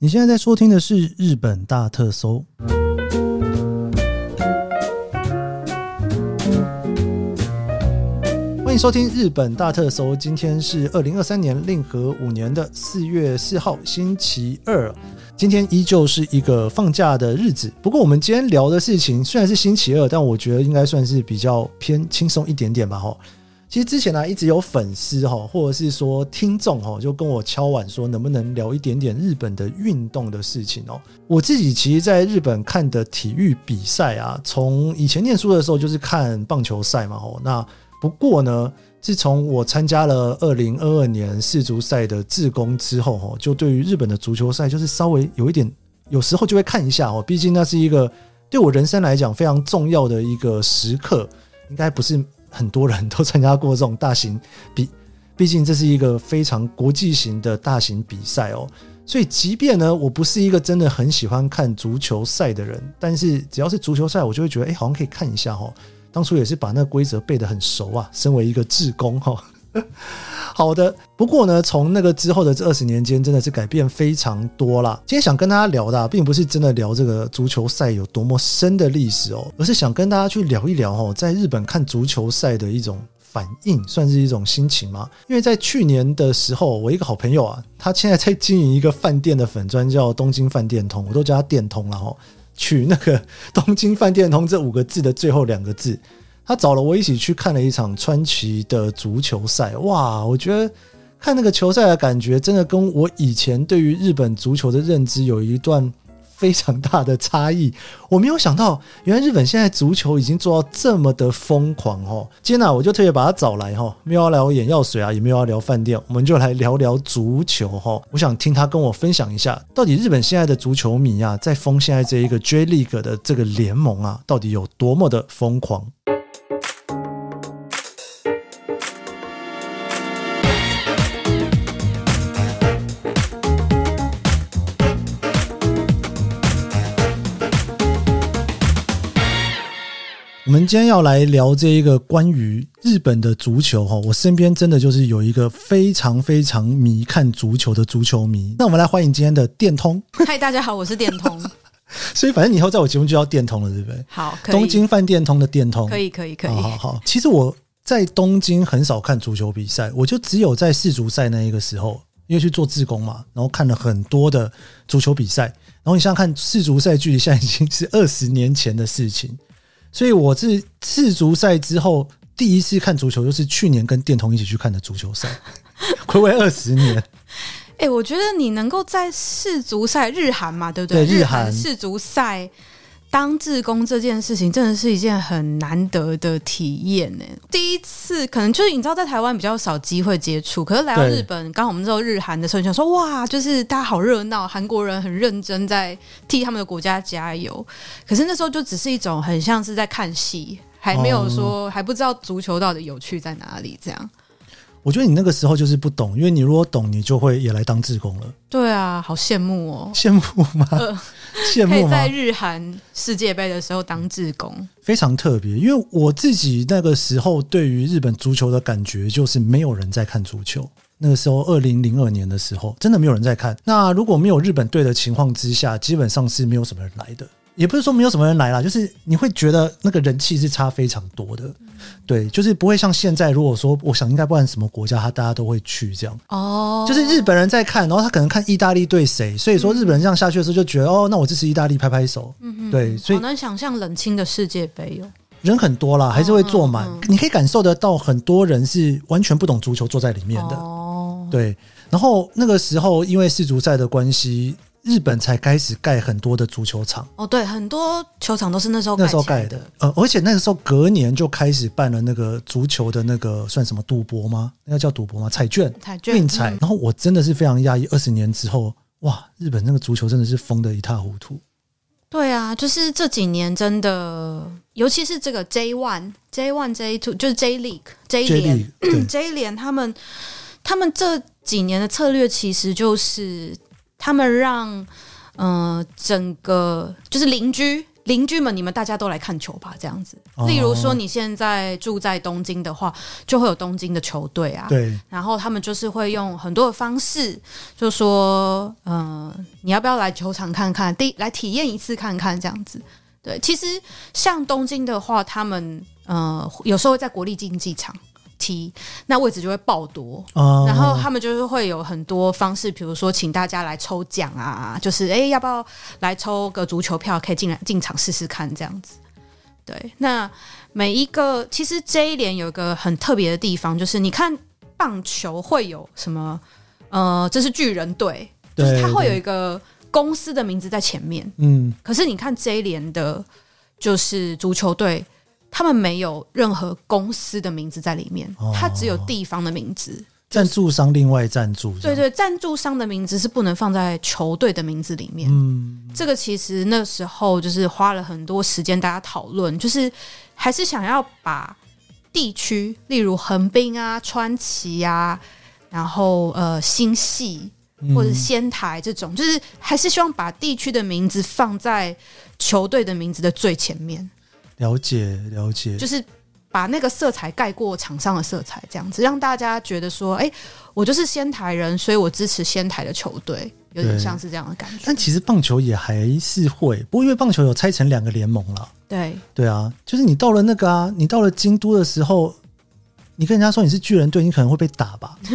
你现在在收听的是日本大特搜，欢迎收听日本大特搜。今天是二零二三年令和五年的四月四号，星期二。今天依旧是一个放假的日子，不过我们今天聊的事情虽然是星期二，但我觉得应该算是比较偏轻松一点点吧，吼。其实之前呢、一直有粉丝哈，或者是说听众哈，就跟我敲碗说，能不能聊一点点日本的运动的事情哦。我自己其实在日本看的体育比赛啊，从以前念书的时候就是看棒球赛嘛，吼。那不过呢，自从我参加了二零二二年世足赛的志工之后，哈，就对于日本的足球赛就是稍微有一点，有时候就会看一下哦。毕竟那是一个对我人生来讲非常重要的一个时刻，应该不是。很多人都参加过这种大型 比，毕竟这是一个非常国际型的大型比赛哦。所以，即便呢，我不是一个真的很喜欢看足球赛的人，但是只要是足球赛，我就会觉得，哎，好像可以看一下哦。当初也是把那个规则背得很熟啊，身为一个志工哈。好的，不过呢，从那个之后的这二十年间，真的是改变非常多啦。今天想跟大家聊的，并不是真的聊这个足球赛有多么深的历史哦，而是想跟大家去聊一聊哦，在日本看足球赛的一种反应，算是一种心情吗？因为在去年的时候，我一个好朋友啊，他现在在经营一个饭店的粉砖，叫东京饭店通，我都叫他电通了哈，取那个 东京饭店通这五个字的最后两个字。他找了我一起去看了一场川崎的足球赛，哇！我觉得看那个球赛的感觉，真的跟我以前对于日本足球的认知有一段非常大的差异，我没有想到，原来日本现在足球已经做到这么的疯狂哦！今天呢，我就特别把他找来哈，没有要聊眼药水啊，也没有要聊饭店，我们就来聊聊足球哈。我想听他跟我分享一下，到底日本现在的足球迷啊，在疯现在这一个 J League 的这个联盟啊，到底有多么的疯狂。我们今天要来聊这一个关于日本的足球哈，我身边真的就是有一个非常非常迷看足球的足球迷。那我们来欢迎今天的电通。嗨，大家好，我是电通。所以反正你以后在我节目就叫电通了，对不对？好，可以。东京饭店通的电通，可以，可以，可以。好好好。其实我在东京很少看足球比赛，我就只有在世足赛那一个时候，因为去做志工嘛，然后看了很多的足球比赛。然后你想想看，世足赛距离现在已经是二十年前的事情。所以我是世足赛之后第一次看足球，就是去年跟电通一起去看的足球赛，暌违二十年。哎、欸，我觉得你能够在世足赛日韩嘛，对不对？对，日韩世足赛。当志工这件事情真的是一件很难得的体验呢。第一次可能就是你知道，在台湾比较少机会接触，可是来到日本，刚好我们知道日韩的时候，你想说哇，就是大家好热闹，韩国人很认真在替他们的国家加油。可是那时候就只是一种很像是在看戏，还没有说还不知道足球到底有趣在哪里这样。我觉得你那个时候就是不懂，因为你如果懂，你就会也来当志工了。对啊，好羡慕哦！羡慕吗？呃、羡慕吗？可以在日韩世界杯的时候当志工，非常特别。因为我自己那个时候对于日本足球的感觉就是没有人在看足球。那个时候，二零零二年的时候，真的没有人在看。那如果没有日本队的情况之下，基本上是没有什么人来的。也不是说没有什么人来啦，就是你会觉得那个人气是差非常多的，对，就是不会像现在，如果说我想应该不管什么国家，他大家都会去这样。哦，就是日本人在看，然后他可能看意大利对谁，所以说日本人这样下去的时候就觉得哦，那我支持意大利，拍拍手，嗯对，所以好难想象冷清的世界杯哦，人很多啦，还是会坐满，你可以感受得到很多人是完全不懂足球坐在里面的。哦，对，然后那个时候因为世足赛的关系。日本才开始盖很多的足球场哦，对，很多球场都是那时候那时候盖的，呃，而且那个时候隔年就开始办了那个足球的那个算什么赌博吗？那个叫赌博吗？彩券，彩券，运彩。然后我真的是非常压抑，二十年之后，哇，日本那个足球真的是疯得一塌糊涂。对啊，就是这几年真的，尤其是这个 J One、J One、J Two，就是 J League、J 联、J 联，他们他们这几年的策略其实就是。他们让，呃，整个就是邻居邻居们，你们大家都来看球吧，这样子。例如说，你现在住在东京的话，就会有东京的球队啊。对。然后他们就是会用很多的方式，就说，嗯、呃，你要不要来球场看看，第来体验一次看看这样子。对，其实像东京的话，他们呃有时候会在国立竞技场。踢那位置就会爆多，哦、然后他们就是会有很多方式，比如说请大家来抽奖啊，就是哎、欸，要不要来抽个足球票，可以进来进场试试看这样子。对，那每一个其实这一年有一个很特别的地方，就是你看棒球会有什么？呃，这是巨人队，就是它会有一个公司的名字在前面。嗯，可是你看这一年的，就是足球队。他们没有任何公司的名字在里面，哦、它只有地方的名字。赞助商另外赞助，对对，赞助商的名字是不能放在球队的名字里面。嗯，这个其实那时候就是花了很多时间大家讨论，就是还是想要把地区，例如横滨啊、川崎啊，然后呃新系或者仙台这种，嗯、就是还是希望把地区的名字放在球队的名字的最前面。了解了解，就是把那个色彩盖过场上的色彩，这样子让大家觉得说，哎、欸，我就是仙台人，所以我支持仙台的球队，有点像是这样的感觉。但其实棒球也还是会，不过因为棒球有拆成两个联盟了。对对啊，就是你到了那个啊，你到了京都的时候，你跟人家说你是巨人队，你可能会被打吧？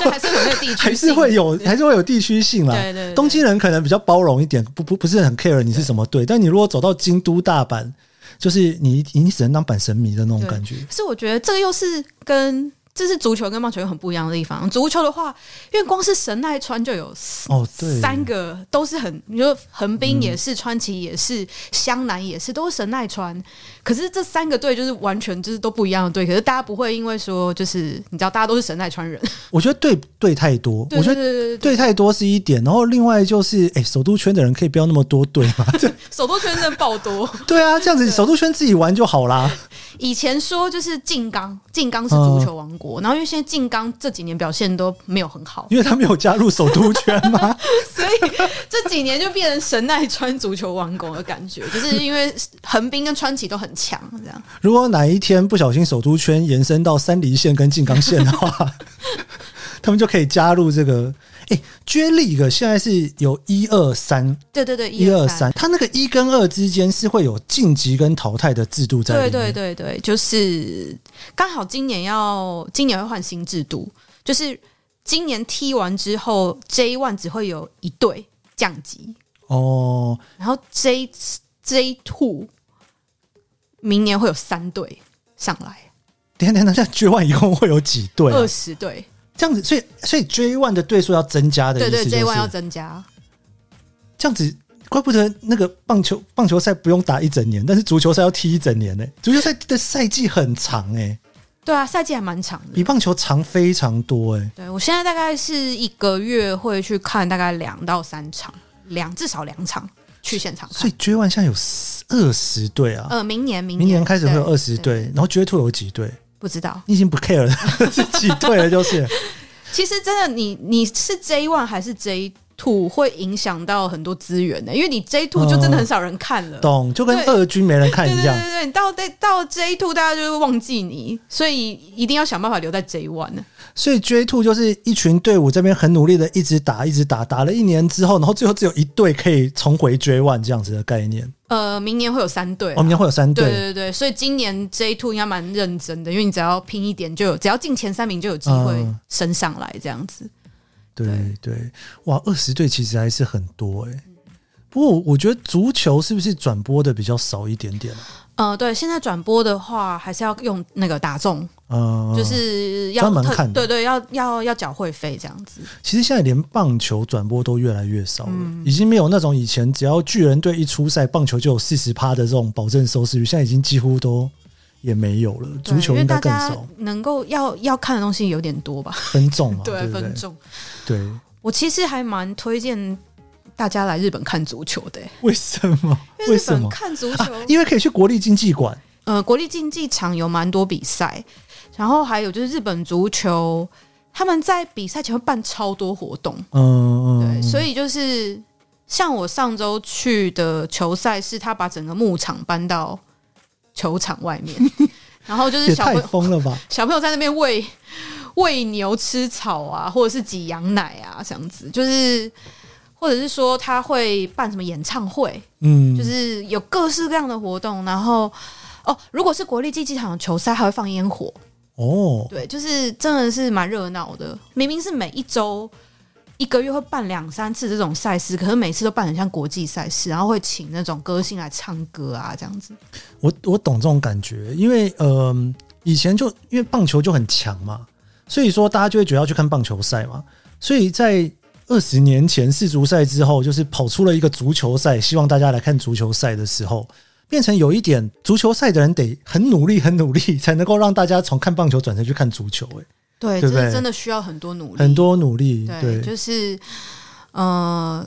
就还是有那个地区，还是会有，还是会有地区性啦。对，对对，东京人可能比较包容一点，不不不是很 care 你是什么队，但你如果走到京都、大阪。就是你，你只能当阪神迷的那种感觉。可是我觉得这个又是跟。这是足球跟棒球有很不一样的地方。足球的话，因为光是神奈川就有哦，对，三个都是很，你说横滨也是，川崎也是，湘南也是，都是神奈川。可是这三个队就是完全就是都不一样的队。可是大家不会因为说就是你知道大家都是神奈川人，我觉得队队太多，我觉得队太多是一点。然后另外就是，哎，首都圈的人可以不要那么多队吗？首都圈真的爆多。对啊，这样子首都圈自己玩就好啦。以前说就是静冈，静冈是足球王国，嗯、然后因为现在静冈这几年表现都没有很好，因为他没有加入首都圈嘛，所以这几年就变成神奈川足球王国的感觉，就是因为横滨跟川崎都很强，这样。如果哪一天不小心首都圈延伸到三梨县跟静冈县的话，他们就可以加入这个。哎，J League 现在是有一二三，对对对，一二三，它那个一跟二之间是会有晋级跟淘汰的制度在。对对对对，就是刚好今年要今年会换新制度，就是今年踢完之后，J One 只会有一队降级哦，然后 J J Two 明年会有三队上来。等等等，那 J One 一共会有几队啊？二十队。这样子，所以所以 J One 的对数要增加的意思，就是，对对，J One 要增加。这样子，怪不得那个棒球棒球赛不用打一整年，但是足球赛要踢一整年呢。足球赛的赛季很长哎。对啊，赛季还蛮长的，比棒球长非常多哎。对，我现在大概是一个月会去看大概两到三场，两至少两场去现场看。所以 J One 现在有二十队啊。呃，明年明年明年开始会有二十队，然后 J Two 有几队？不知道，你已经不 care 了，是挤退了？就是，其实真的你，你你是 J one 还是 J two 会影响到很多资源的，因为你 J two 就真的很少人看了，嗯、懂？就跟二军没人看一样。对对对对，你到到 J two 大家就会忘记你，所以一定要想办法留在 J one 呢。所以 J two 就是一群队伍这边很努力的一直打，一直打，打了一年之后，然后最后只有一队可以重回 J one 这样子的概念。呃，明年会有三队，哦，明年会有三队，对对对，所以今年 J two 应该蛮认真的，因为你只要拼一点，就有只要进前三名就有机会升上来这样子。对对，对，哇，二十队其实还是很多哎、欸。不过我觉得足球是不是转播的比较少一点点？呃，对，现在转播的话还是要用那个打中，嗯，就是要专门看，对对，要要要缴会费这样子。其实现在连棒球转播都越来越少了，嗯、已经没有那种以前只要巨人队一出赛，棒球就有四十趴的这种保证收视率，现在已经几乎都也没有了。足球应该更少，能够要要看的东西有点多吧？分众嘛，对，对对分众。对，我其实还蛮推荐。大家来日本看足球的、欸，为什么？为什么看足球、啊？因为可以去国立竞技馆。呃，国立竞技场有蛮多比赛，然后还有就是日本足球，他们在比赛前会办超多活动。嗯嗯，对，所以就是像我上周去的球赛，是他把整个牧场搬到球场外面，然后就是小朋友也太疯了吧，小朋友在那边喂喂牛吃草啊，或者是挤羊奶啊，这样子，就是或者是说他会办什么演唱会，嗯，就是有各式各样的活动，然后哦，如果是国立竞技场的球赛，还会放烟火。哦，对，就是真的是蛮热闹的，明明是每一周。一个月会办两三次这种赛事，可是每次都办很像国际赛事，然后会请那种歌星来唱歌啊，这样子。我我懂这种感觉，因为呃，以前就因为棒球就很强嘛，所以说大家就会觉得要去看棒球赛嘛。所以在二十年前世足赛之后，就是跑出了一个足球赛，希望大家来看足球赛的时候，变成有一点足球赛的人得很努力、很努力，才能够让大家从看棒球转成去看足球，欸。对，这是真的需要很多努力，很多努力。对，对就是，呃，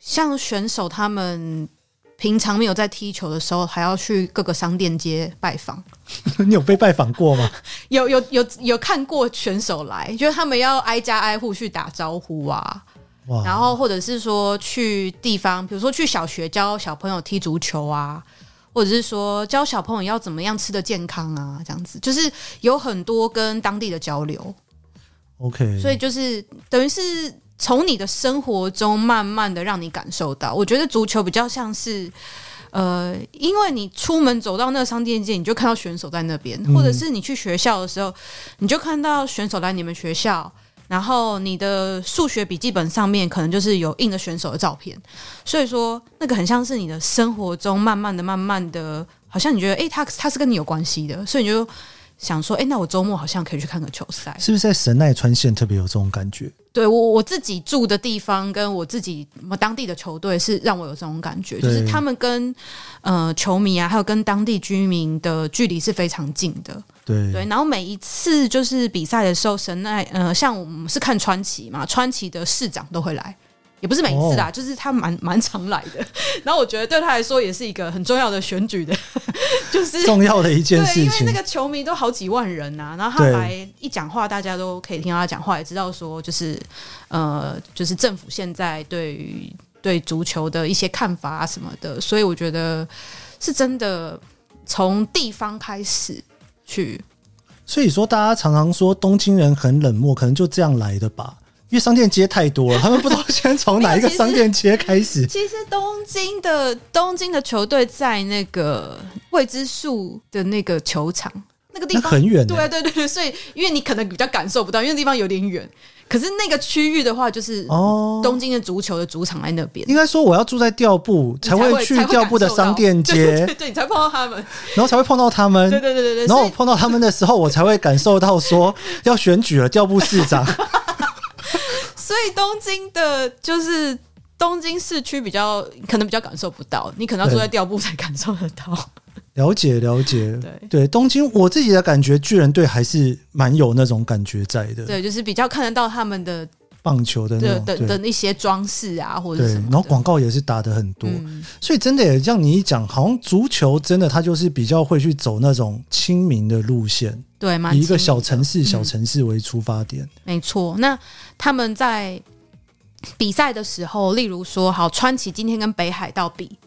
像选手他们平常没有在踢球的时候，还要去各个商店街拜访。你有被拜访过吗？有有有有看过选手来，就是他们要挨家挨户去打招呼啊，哇然后或者是说去地方，比如说去小学教小朋友踢足球啊。或者是说教小朋友要怎么样吃的健康啊，这样子就是有很多跟当地的交流。OK，所以就是等于是从你的生活中慢慢的让你感受到。我觉得足球比较像是，呃，因为你出门走到那个商店街，你就看到选手在那边，或者是你去学校的时候，你就看到选手来你们学校。然后你的数学笔记本上面可能就是有印的选手的照片，所以说那个很像是你的生活中慢慢的、慢慢的，好像你觉得诶，他他是跟你有关系的，所以你就想说，诶，那我周末好像可以去看个球赛，是不是在神奈川县特别有这种感觉？对我我自己住的地方跟我自己当地的球队是让我有这种感觉，就是他们跟呃球迷啊，还有跟当地居民的距离是非常近的。对对，然后每一次就是比赛的时候，神奈呃，像我们是看川崎嘛，川崎的市长都会来。也不是每一次啦，哦、就是他蛮蛮常来的。然后我觉得对他来说也是一个很重要的选举的，就是重要的一件事情。因为那个球迷都好几万人呐、啊，然后他来一讲话，大家都可以听到他讲话，也知道说就是呃，就是政府现在对于对足球的一些看法啊什么的。所以我觉得是真的从地方开始去。所以说，大家常常说东京人很冷漠，可能就这样来的吧。因为商店街太多了，他们不知道先从哪一个 商店街开始。其实东京的东京的球队在那个未知数的那个球场那个地方很远，对对对对，所以因为你可能比较感受不到，因为地方有点远。可是那个区域的话，就是哦，东京的足球的主场在那边。应该说，我要住在调布才会去调布的商店街，对，你才碰到他们，然后才会碰到他们，对对对对对。然后我碰到他们的时候，我才会感受到说要选举了，调布市长。所以东京的，就是东京市区比较可能比较感受不到，你可能要住在调布才感受得到。了解了解，对对，东京我自己的感觉，巨人队还是蛮有那种感觉在的。对，就是比较看得到他们的棒球的那种的的，的那些装饰啊，或者什么。对，然后广告也是打的很多，嗯、所以真的也像你一讲，好像足球真的它就是比较会去走那种亲民的路线。对，以一个小城市、小城市为出发点。嗯、没错，那他们在比赛的时候，例如说，好，川崎今天跟北海道比，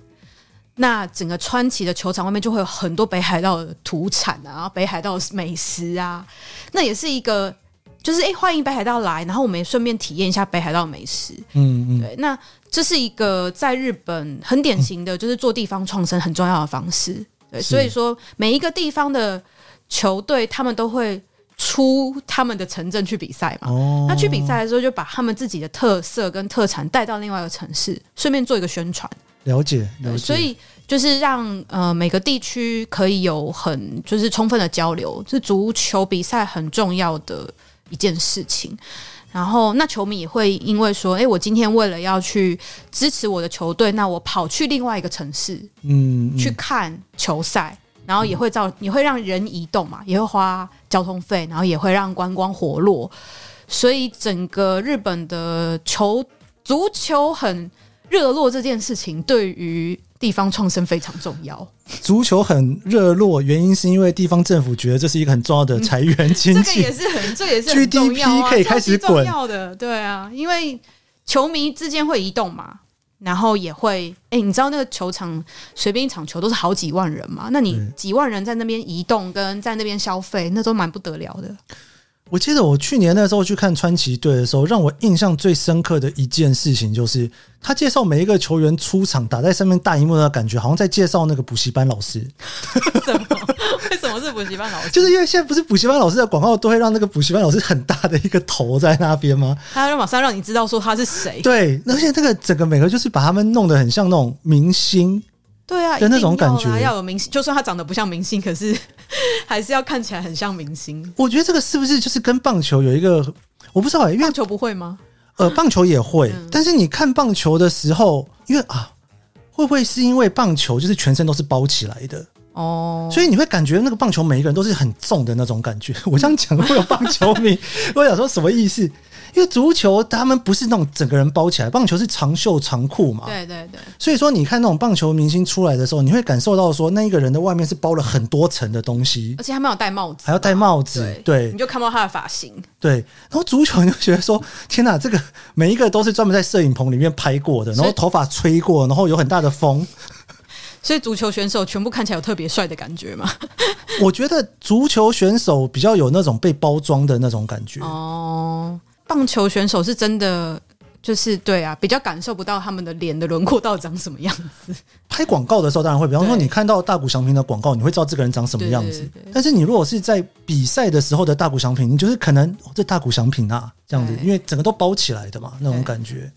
那整个川崎的球场外面就会有很多北海道的土产啊，北海道的美食啊，那也是一个，就是哎，欢迎北海道来，然后我们也顺便体验一下北海道美食。嗯嗯，对，那这是一个在日本很典型的，就是做地方创生很重要的方式。对，所以说每一个地方的。球队他们都会出他们的城镇去比赛嘛？哦、那去比赛的时候，就把他们自己的特色跟特产带到另外一个城市，顺便做一个宣传。了解，了解。所以就是让呃每个地区可以有很就是充分的交流，是足球比赛很重要的一件事情。然后那球迷也会因为说，哎，我今天为了要去支持我的球队，那我跑去另外一个城市，嗯，嗯去看球赛。然后也会造，也会让人移动嘛，也会花交通费，然后也会让观光活络，所以整个日本的球足球很热络这件事情，对于地方创生非常重要。足球很热络，原因是因为地方政府觉得这是一个很重要的财源经济，嗯，这个也是很，这也是，GDP 可以开始滚，重要的，对啊，因为球迷之间会移动嘛。然后也会，哎，你知道那个球场随便一场球都是好几万人嘛？那你几万人在那边移动，跟在那边消费，那都蛮不得了的。我记得我去年那时候去看川崎队的时候，让我印象最深刻的一件事情就是，他介绍每一个球员出场打在上面大荧幕的感觉，好像在介绍那个补习班老师。什么？为什么是补习班老师？就是因为现在不是补习班老师的广告都会让那个补习班老师很大的一个头在那边吗？他要马上让你知道说他是谁。对，而且这个整个每个就是把他们弄得很像那种明星。对啊，的那种感觉要，要有明星，就算他长得不像明星，可是 还是要看起来很像明星。我觉得这个是不是就是跟棒球有一个，我不知道、欸，因为棒球不会吗？呃，棒球也会，嗯、但是你看棒球的时候，因为啊，会不会是因为棒球就是全身都是包起来的哦，所以你会感觉那个棒球每一个人都是很重的那种感觉。我这样讲会有棒球迷，我想说什么意思？因为足球他们不是那种整个人包起来，棒球是长袖长裤嘛。对对对。所以说，你看那种棒球明星出来的时候，你会感受到说，那一个人的外面是包了很多层的东西，而且他没有戴帽子，还要戴帽子。对，对你就看不到他的发型。对，然后足球你就觉得说，天哪，这个每一个都是专门在摄影棚里面拍过的，然后头发吹过，然后有很大的风。所以足球选手全部看起来有特别帅的感觉吗？我觉得足球选手比较有那种被包装的那种感觉。哦。棒球选手是真的，就是对啊，比较感受不到他们的脸的轮廓到底长什么样子。拍广告的时候当然会，比方说你看到大谷祥平的广告，你会知道这个人长什么样子。但是你如果是在比赛的时候的大谷祥平，你就是可能、哦、这大谷祥平啊这样子，因为整个都包起来的嘛，那种感觉。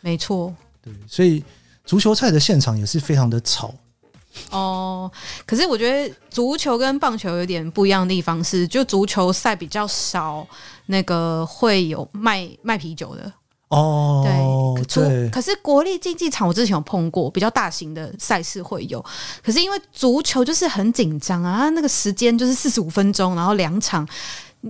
没错。对，所以足球赛的现场也是非常的吵。哦，可是我觉得足球跟棒球有点不一样的地方是，就足球赛比较少那个会有卖卖啤酒的哦。对，对。可是国立竞技场我之前有碰过，比较大型的赛事会有。可是因为足球就是很紧张啊，那个时间就是四十五分钟，然后两场，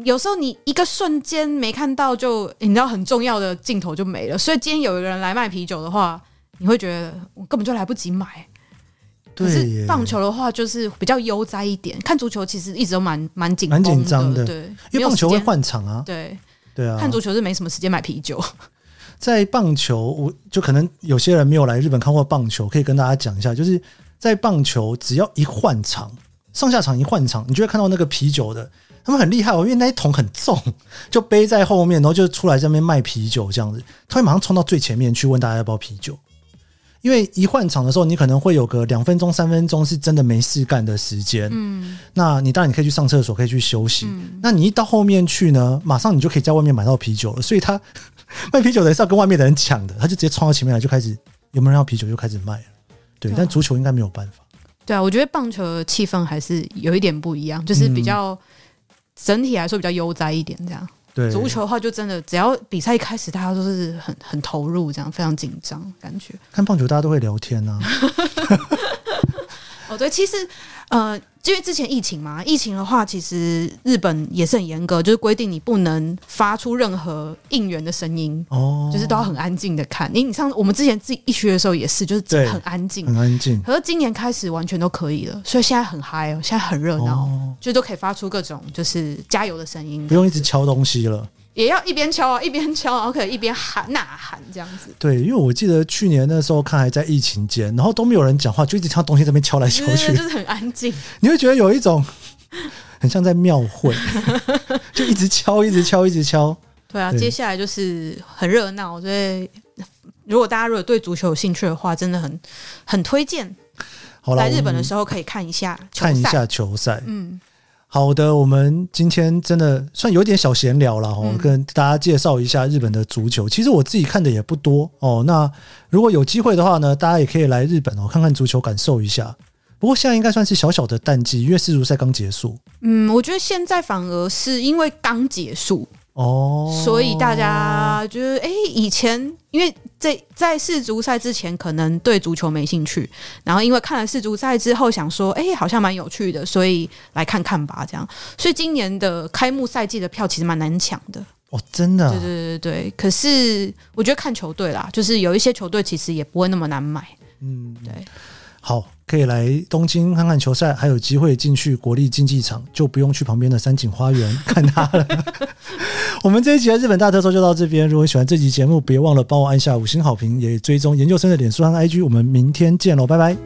有时候你一个瞬间没看到就，就你知道很重要的镜头就没了。所以今天有一个人来卖啤酒的话，你会觉得我根本就来不及买。可是棒球的话，就是比较悠哉一点。看足球其实一直都蛮蛮紧蛮紧张的，对，因为棒球会换场啊。对对啊，看足球是没什么时间买啤酒。在棒球，我就可能有些人没有来日本看过棒球，可以跟大家讲一下，就是在棒球只要一换场，上下场一换场，你就会看到那个啤酒的，他们很厉害哦，因为那一桶很重，就背在后面，然后就出来这边卖啤酒这样子，他会马上冲到最前面去问大家要不要啤酒。因为一换场的时候，你可能会有个两分钟、三分钟是真的没事干的时间。嗯，那你当然你可以去上厕所，可以去休息。嗯，那你一到后面去呢，马上你就可以在外面买到啤酒了。所以他 卖啤酒的人是要跟外面的人抢的，他就直接冲到前面来，就开始有没有人要啤酒，就开始卖了。对，但足球应该没有办法。对啊，我觉得棒球的气氛还是有一点不一样，就是比较整体来说比较悠哉一点这样。对，足球的话，就真的只要比赛一开始，大家都是很很投入，这样非常紧张感觉。看棒球，大家都会聊天呐、啊。哦，对，其实呃，因为之前疫情嘛，疫情的话，其实日本也是很严格，就是规定你不能发出任何应援的声音，哦，就是都要很安静的看。因为你上我们之前自己一学的时候也是，就是很安静，很安静。可是今年开始完全都可以了，所以现在很嗨哦，现在很热闹，哦、就都可以发出各种就是加油的声音，不用一直敲东西了。也要一边敲啊，一边敲，然后可以一边喊呐喊这样子。对，因为我记得去年那时候看还在疫情间，然后都没有人讲话，就一直听到东西这边敲来敲去，就是很安静。你会觉得有一种 很像在庙会，就一直敲，一直敲，一直敲。对啊，对接下来就是很热闹，所以如果大家如果对足球有兴趣的话，真的很很推荐。好啦，来日本的时候可以看一下，看一下球赛。嗯。好的，我们今天真的算有点小闲聊了哦，跟大家介绍一下日本的足球。其实我自己看的也不多哦。那如果有机会的话呢，大家也可以来日本哦，看看足球，感受一下。不过现在应该算是小小的淡季，因为世足赛刚结束。嗯，我觉得现在反而是因为刚结束。哦，所以大家就是哎，以前因为在在世足赛之前可能对足球没兴趣，然后因为看了世足赛之后想说，哎，好像蛮有趣的，所以来看看吧，这样。所以今年的开幕赛季的票其实蛮难抢的哦，真的。对对对对，可是我觉得看球队啦，就是有一些球队其实也不会那么难买。嗯，对。好，可以来东京看看球赛，还有机会进去国立竞技场，就不用去旁边的三井花园 看他了。我们这一集的日本大特搜就到这边。如果喜欢这集节目，别忘了帮我按下五星好评，也追踪研究生的脸书和 IG。我们明天见喽，拜拜。